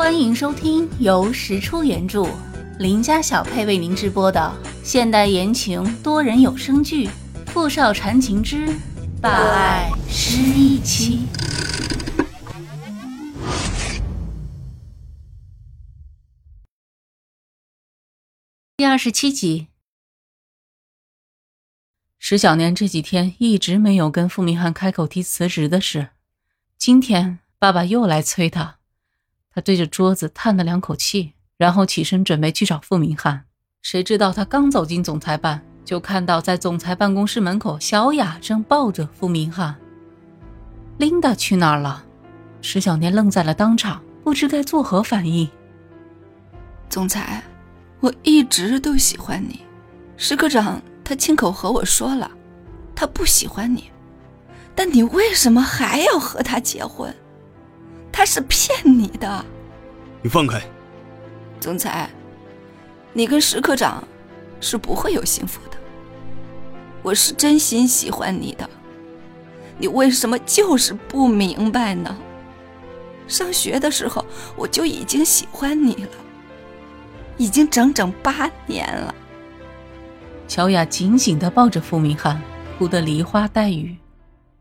欢迎收听由石出原著、林家小配为您直播的现代言情多人有声剧《富少缠情之霸爱失忆妻》第二十七集。石小年这几天一直没有跟傅明翰开口提辞职的事，今天爸爸又来催他。对着桌子叹了两口气，然后起身准备去找傅明翰。谁知道他刚走进总裁办，就看到在总裁办公室门口，小雅正抱着傅明翰。琳达去哪儿了？石小年愣在了当场，不知该作何反应。总裁，我一直都喜欢你。石科长他亲口和我说了，他不喜欢你，但你为什么还要和他结婚？他是骗你的，你放开，总裁，你跟石科长是不会有幸福的。我是真心喜欢你的，你为什么就是不明白呢？上学的时候我就已经喜欢你了，已经整整八年了。乔雅紧紧地抱着傅明翰，哭得梨花带雨。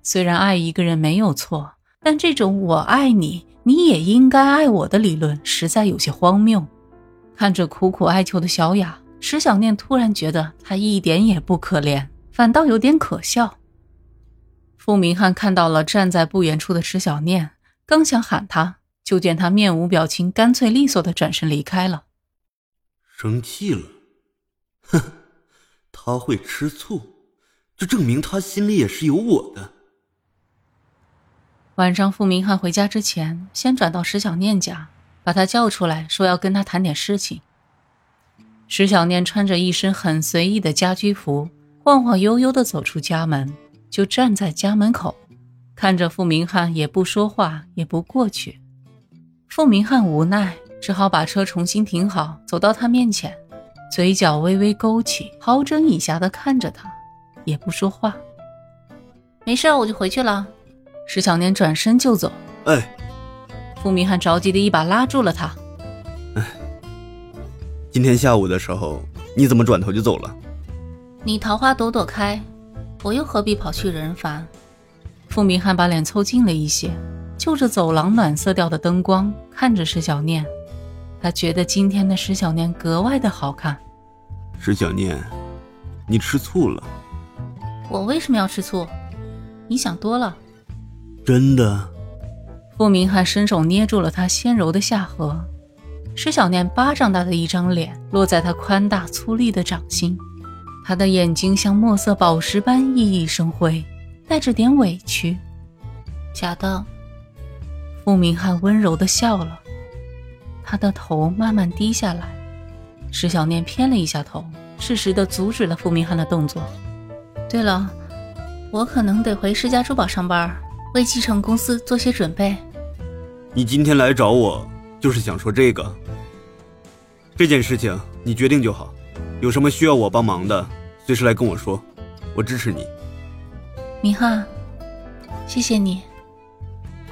虽然爱一个人没有错。但这种“我爱你，你也应该爱我”的理论实在有些荒谬。看着苦苦哀求的小雅，石小念突然觉得她一点也不可怜，反倒有点可笑。傅明翰看到了站在不远处的石小念，刚想喊他，就见他面无表情、干脆利索的转身离开了。生气了？哼，他会吃醋，就证明他心里也是有我的。晚上，傅明翰回家之前，先转到石小念家，把他叫出来，说要跟他谈点事情。石小念穿着一身很随意的家居服，晃晃悠悠地走出家门，就站在家门口，看着傅明翰，也不说话，也不过去。傅明翰无奈，只好把车重新停好，走到他面前，嘴角微微勾起，好整以暇地看着他，也不说话。没事，我就回去了。石小年转身就走。哎，傅明翰着急的一把拉住了他。哎，今天下午的时候，你怎么转头就走了？你桃花朵朵开，我又何必跑去惹人烦？傅明翰把脸凑近了一些，就着走廊暖色调的灯光看着石小念，他觉得今天的石小念格外的好看。石小念，你吃醋了？我为什么要吃醋？你想多了。真的，傅明翰伸手捏住了她纤柔的下颌，石小念巴掌大的一张脸落在他宽大粗粝的掌心，他的眼睛像墨色宝石般熠熠生辉，带着点委屈。假的，傅明翰温柔的笑了，他的头慢慢低下来，石小念偏了一下头，适时的阻止了傅明翰的动作。对了，我可能得回石家珠宝上班。为继承公司做些准备。你今天来找我，就是想说这个。这件事情你决定就好，有什么需要我帮忙的，随时来跟我说，我支持你。明翰，谢谢你。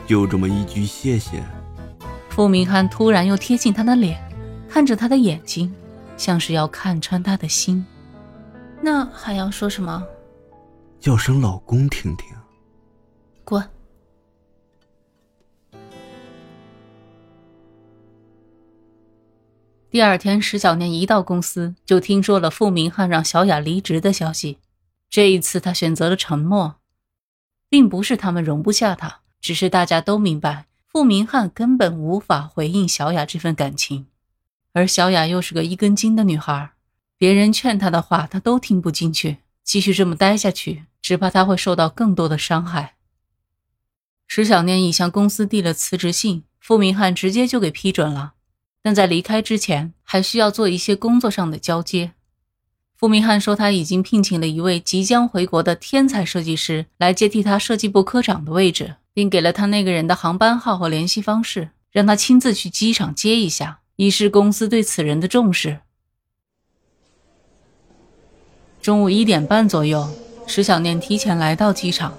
就这么一句谢谢。傅明翰突然又贴近他的脸，看着他的眼睛，像是要看穿他的心。那还要说什么？叫声老公听听。关！第二天，石小念一到公司，就听说了傅明翰让小雅离职的消息。这一次，他选择了沉默，并不是他们容不下他，只是大家都明白，傅明翰根本无法回应小雅这份感情，而小雅又是个一根筋的女孩，别人劝她的话，她都听不进去。继续这么待下去，只怕她会受到更多的伤害。石小念已向公司递了辞职信，傅明翰直接就给批准了。但在离开之前，还需要做一些工作上的交接。傅明翰说他已经聘请了一位即将回国的天才设计师来接替他设计部科长的位置，并给了他那个人的航班号和联系方式，让他亲自去机场接一下，以示公司对此人的重视。中午一点半左右，石小念提前来到机场。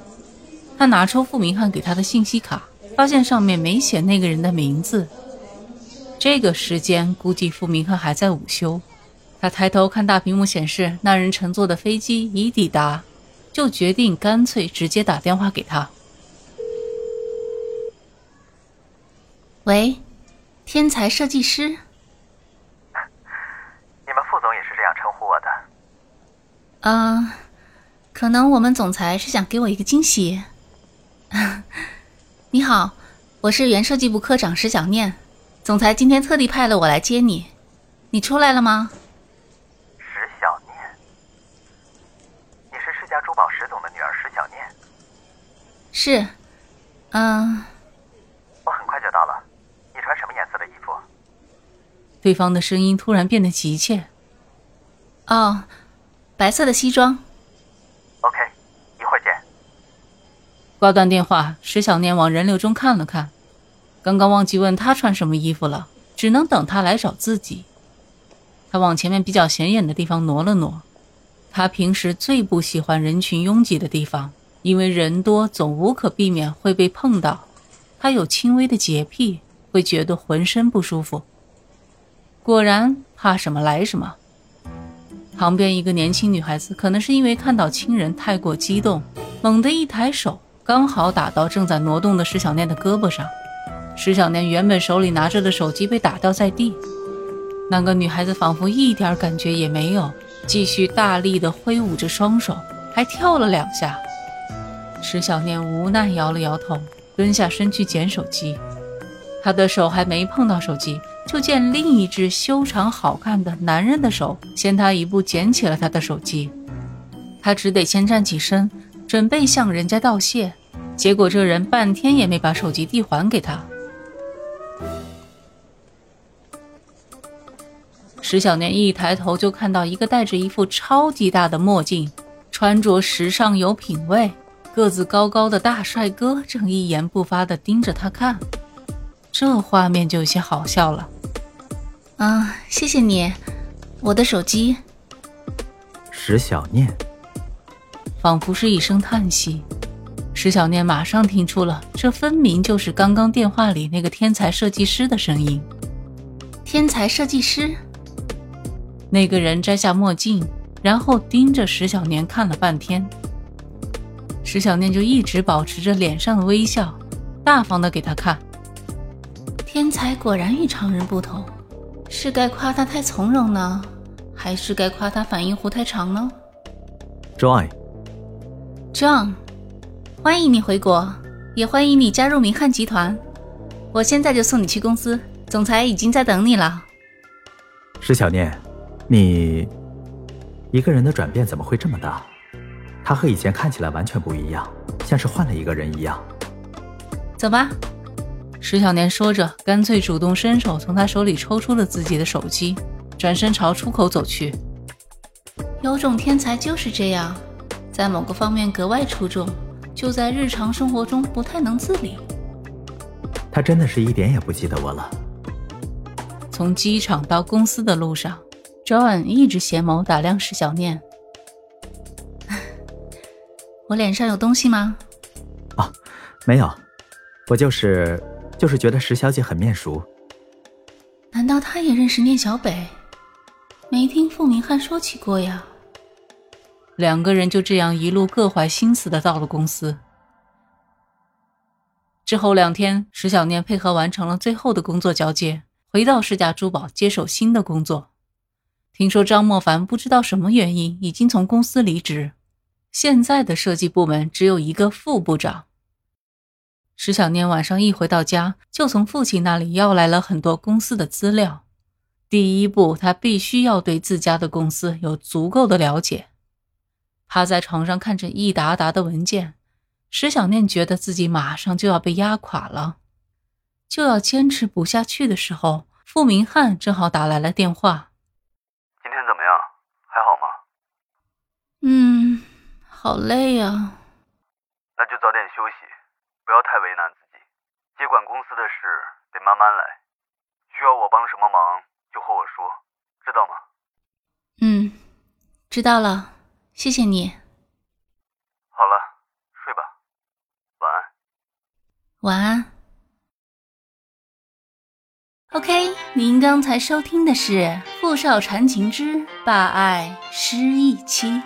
他拿出傅明翰给他的信息卡，发现上面没写那个人的名字。这个时间估计傅明翰还在午休。他抬头看大屏幕显示那人乘坐的飞机已抵达，就决定干脆直接打电话给他。喂，天才设计师。你们副总也是这样称呼我的？嗯，可能我们总裁是想给我一个惊喜。你好，我是原设计部科长石小念，总裁今天特地派了我来接你，你出来了吗？石小念，你是世家珠宝石总的女儿石小念是，嗯，我很快就到了。你穿什么颜色的衣服？对方的声音突然变得急切。哦，白色的西装。OK，一会儿见。挂断电话，石小念往人流中看了看，刚刚忘记问他穿什么衣服了，只能等他来找自己。他往前面比较显眼的地方挪了挪，他平时最不喜欢人群拥挤的地方。因为人多，总无可避免会被碰到。他有轻微的洁癖，会觉得浑身不舒服。果然，怕什么来什么。旁边一个年轻女孩子，可能是因为看到亲人太过激动，猛地一抬手，刚好打到正在挪动的石小念的胳膊上。石小念原本手里拿着的手机被打掉在地。那个女孩子仿佛一点感觉也没有，继续大力地挥舞着双手，还跳了两下。石小念无奈摇了摇头，蹲下身去捡手机。他的手还没碰到手机，就见另一只修长好看的男人的手先他一步捡起了他的手机。他只得先站起身，准备向人家道谢。结果这人半天也没把手机递还给他。石小念一抬头就看到一个戴着一副超级大的墨镜，穿着时尚有品味。个子高高的大帅哥正一言不发地盯着他看，这画面就有些好笑了。啊，谢谢你，我的手机。石小念，仿佛是一声叹息。石小念马上听出了，这分明就是刚刚电话里那个天才设计师的声音。天才设计师？那个人摘下墨镜，然后盯着石小念看了半天。石小念就一直保持着脸上的微笑，大方的给他看。天才果然与常人不同，是该夸他太从容呢，还是该夸他反应弧太长呢？John，John，欢迎你回国，也欢迎你加入明翰集团。我现在就送你去公司，总裁已经在等你了。石小念，你一个人的转变怎么会这么大？他和以前看起来完全不一样，像是换了一个人一样。走吧，石小念说着，干脆主动伸手从他手里抽出了自己的手机，转身朝出口走去。有种天才就是这样，在某个方面格外出众，就在日常生活中不太能自理。他真的是一点也不记得我了。从机场到公司的路上，John 一直斜眸打量石小念。我脸上有东西吗？哦，没有，我就是就是觉得石小姐很面熟。难道她也认识聂小北？没听傅明翰说起过呀。两个人就这样一路各怀心思的到了公司。之后两天，石小念配合完成了最后的工作交接，回到世家珠宝接手新的工作。听说张莫凡不知道什么原因已经从公司离职。现在的设计部门只有一个副部长。石小念晚上一回到家，就从父亲那里要来了很多公司的资料。第一步，他必须要对自家的公司有足够的了解。趴在床上看着一沓沓的文件，石小念觉得自己马上就要被压垮了。就要坚持不下去的时候，傅明翰正好打来了电话。今天怎么样？还好吗？嗯。好累呀，那就早点休息，不要太为难自己。接管公司的事得慢慢来，需要我帮什么忙就和我说，知道吗？嗯，知道了，谢谢你。好了睡吧。晚安。晚安。Ok 您刚才收听的是傅少缠情之霸爱失忆期。